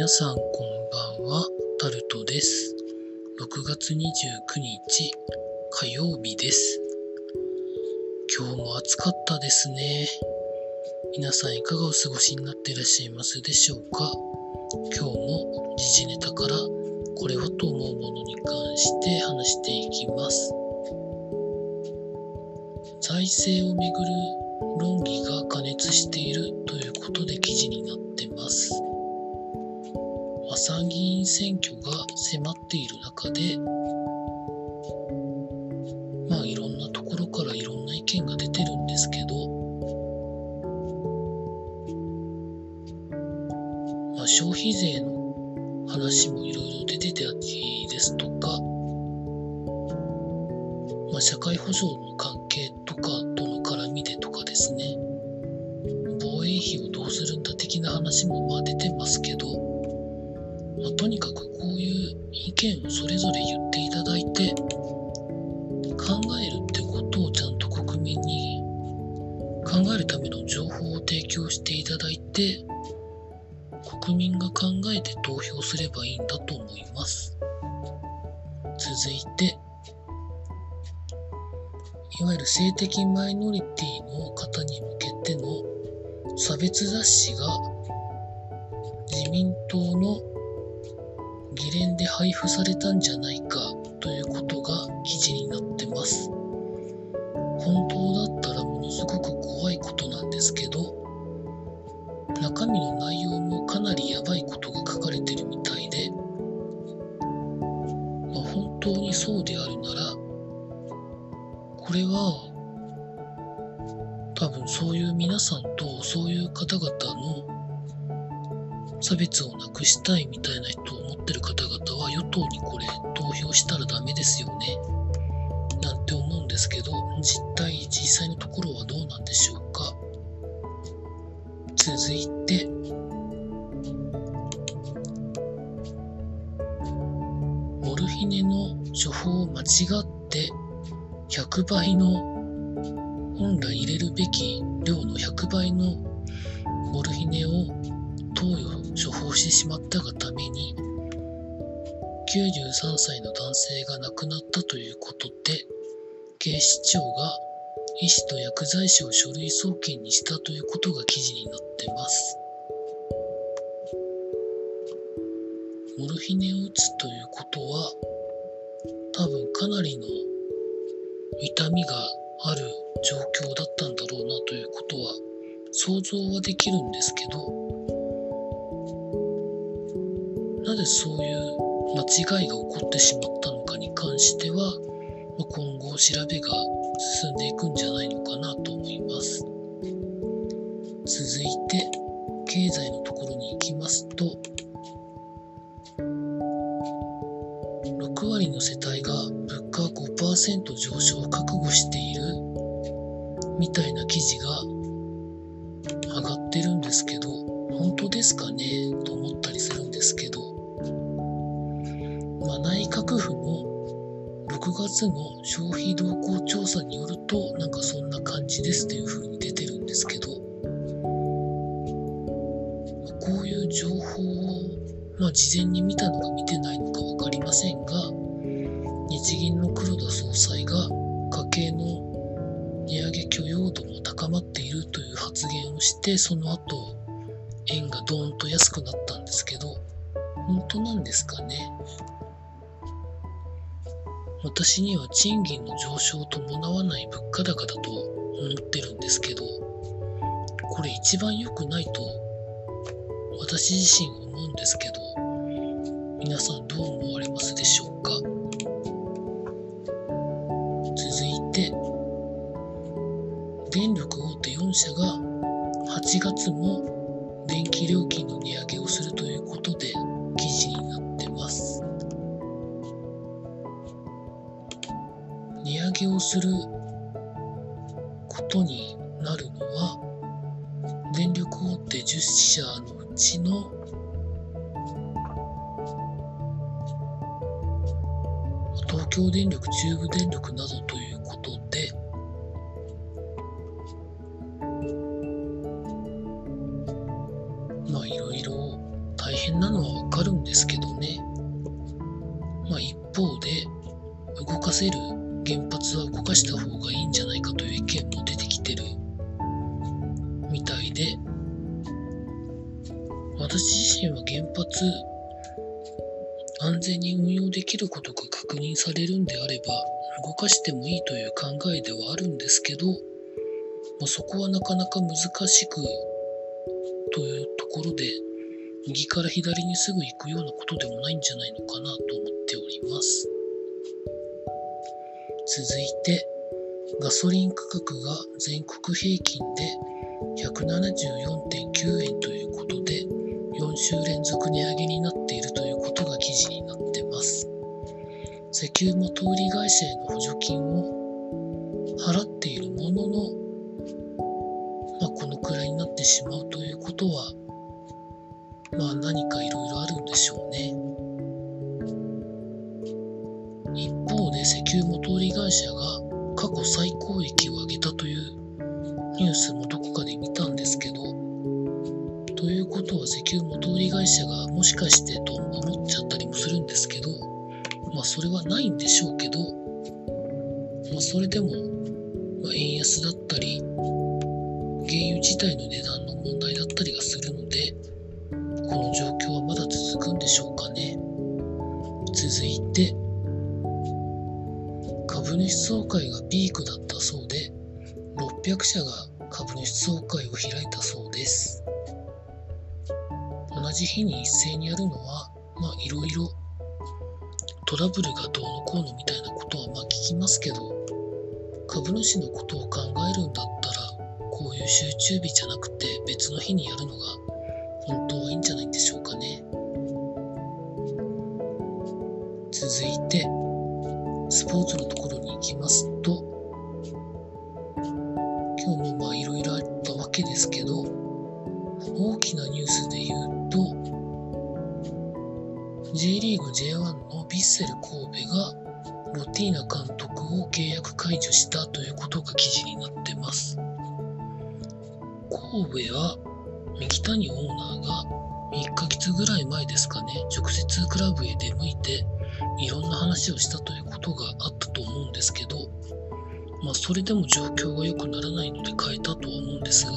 皆さんこんばんは、タルトです。6月29日火曜日です。今日も暑かったですね。皆さんいかがお過ごしになっていらっしゃいますでしょうか？今日も時事ネタからこれはと思うものに関して話していきます。財政をめぐる論議が過熱しているということで記事になってます。参議院選挙が迫っている中で、まあいろんなところからいろんな意見が出てるんですけど、まあ、消費税の話もいろいろ出てたりですとか、まあ、社会保障の関係とかとの絡みでとかですね、防衛費をどうするんだ的な話もまあ出てますけど、とにかくこういう意見をそれぞれ言っていただいて考えるってことをちゃんと国民に考えるための情報を提供していただいて国民が考えて投票すればいいんだと思います。続いていわゆる性的マイノリティの方に向けての差別雑誌が自民党の議連で配布されたんじゃないかということが記事になってます。本当だったらものすごく怖いことなんですけど、中身の内容差別をなくしたいみたいな人を思ってる方々は与党にこれ投票したらダメですよね。なんて思うんですけど実態実際のところはどうなんでしょうか。続いてモルヒネの処方を間違って100倍の本来入れるべき量の100倍のモルヒネを投与処方してしまったがために93歳の男性が亡くなったということで警視庁が医師と薬剤師を書類送検にしたということが記事になってます。モルヒネを打つということは多分かなりの痛みがある状況だったんだろうなということは想像はできるんですけどなぜそういう間違いが起こってしまったのかに関しては、ま今後調べが進んでいくんじゃないのかなと思います。続いて、経済のところに行きますと、6割の世帯が物価5%上昇を覚悟しているみたいな記事が上がってるんですけど、本当ですかね？内閣府の6月の消費動向調査によると、なんかそんな感じですっていう風に出てるんですけど、こういう情報を、まあ、事前に見たのか見てないのか分かりませんが、日銀の黒田総裁が家計の値上げ許容度も高まっているという発言をして、その後、円がドーンと安くなったんですけど、本当なんですかね？私には賃金の上昇を伴わない物価高だと思ってるんですけど、これ一番良くないと私自身思うんですけど、皆さんどう思われますでしょうか？続いて、電力大手4社が8月も電気料金の値上げをするということで値上げをすることになるのは電力大手10社のうちの東京電力、中部電力などということでまあいろいろ大変なのはわかるんですけどね。まあ一方で、動かせる発は動かした方がいいんじゃないかという意見も出てきてるみたいで、私自身は原発安全に運用できることが確認されるんであれば動かしてもいいという考えではあるんですけど、まあ、そこはなかなか難しくというところで右から左にすぐ行くようなことでもないんじゃないのかなと思っております。続いて、ガソリン価格が全国平均で174.9円ということで、4週連続値上げになっているということが記事になってます。石油元売り会社への補助金を払っているものの、で石油元売り会社が過去最高益を上げたというニュースもどこかで見たんですけど、ということは石油元売り会社がもしかしてと思っちゃったりもするんですけど、まあそれはないんでしょうけど、まあそれでも、ま、円安だったり、原油自体の値段の問題だったりがするので、この状況はまだ続くんでしょうかね。続いて、総会がピークだったそうで、600社が株主総会を開いたそうです。同じ日に一斉にやるのは、まあいろいろトラブルがどうのこうのみたいなことはまあ聞きますけど、株主のことを考えるんだったら、こういう集中日じゃなくて別の日にやるのが本当はいいんじゃないでしょうかね。続いて、スポーツセル神戸がロティーナ監督を契約解除したということが記事になってます。神戸は三木谷オーナーが1ヶ月ぐらい前ですかね、直接クラブへ出向いて、いろんな話をしたということがあったと思うんですけど、まあ、それでも状況が良くならないので変えたとは思うんですが、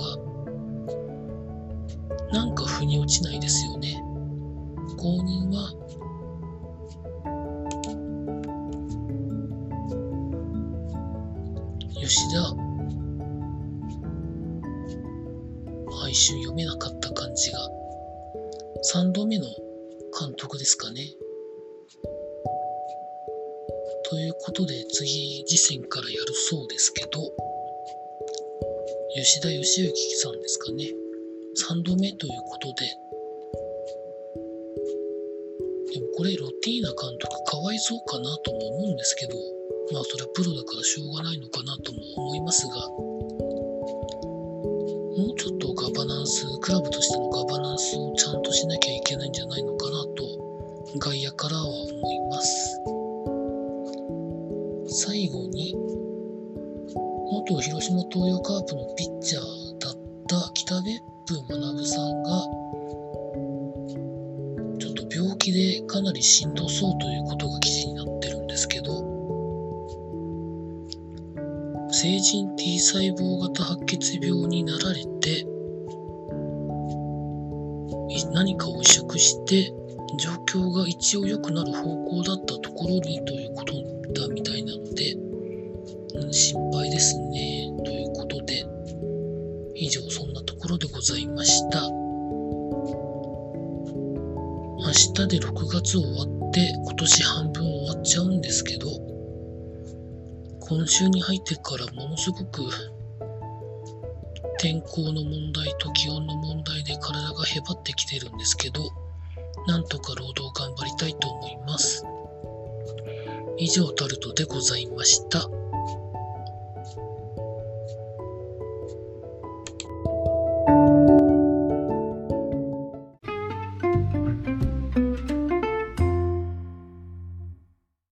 なんか腑に落ちないですよね。後任は、吉田一瞬読めなかった感じが、3度目の監督ですかね。ということで次次戦からやるそうですけど、吉田義行さんですかね。3度目ということで、でもこれロティーナ監督かわいそうかなとも思うんですけど、まあそれはプロだからしょうがないのかなとも思いますが、もうちょっとガバナンス、クラブとしてのガバナンスをちゃんとしなきゃいけないんじゃないのかなと、外野からは思います。最後に、元広島東洋カープのピッチャーだった北別府学さんが、ちょっと病気でかなりしんどそうということが記事になってるんですけど、成人 T 細胞型白血病になられて、何かを移植して、状況が一応良くなる方向だったところにということだみたいなので、うん、心配ですね。ということで、以上そんなところでございました。明日で6月終わって、今年半分終わっちゃうんですけど、今週に入ってからものすごく天候の問題と気温の問題で体がへばってきてるんですけど、なんとか労働頑張りたいと思います。以上タルトでございました。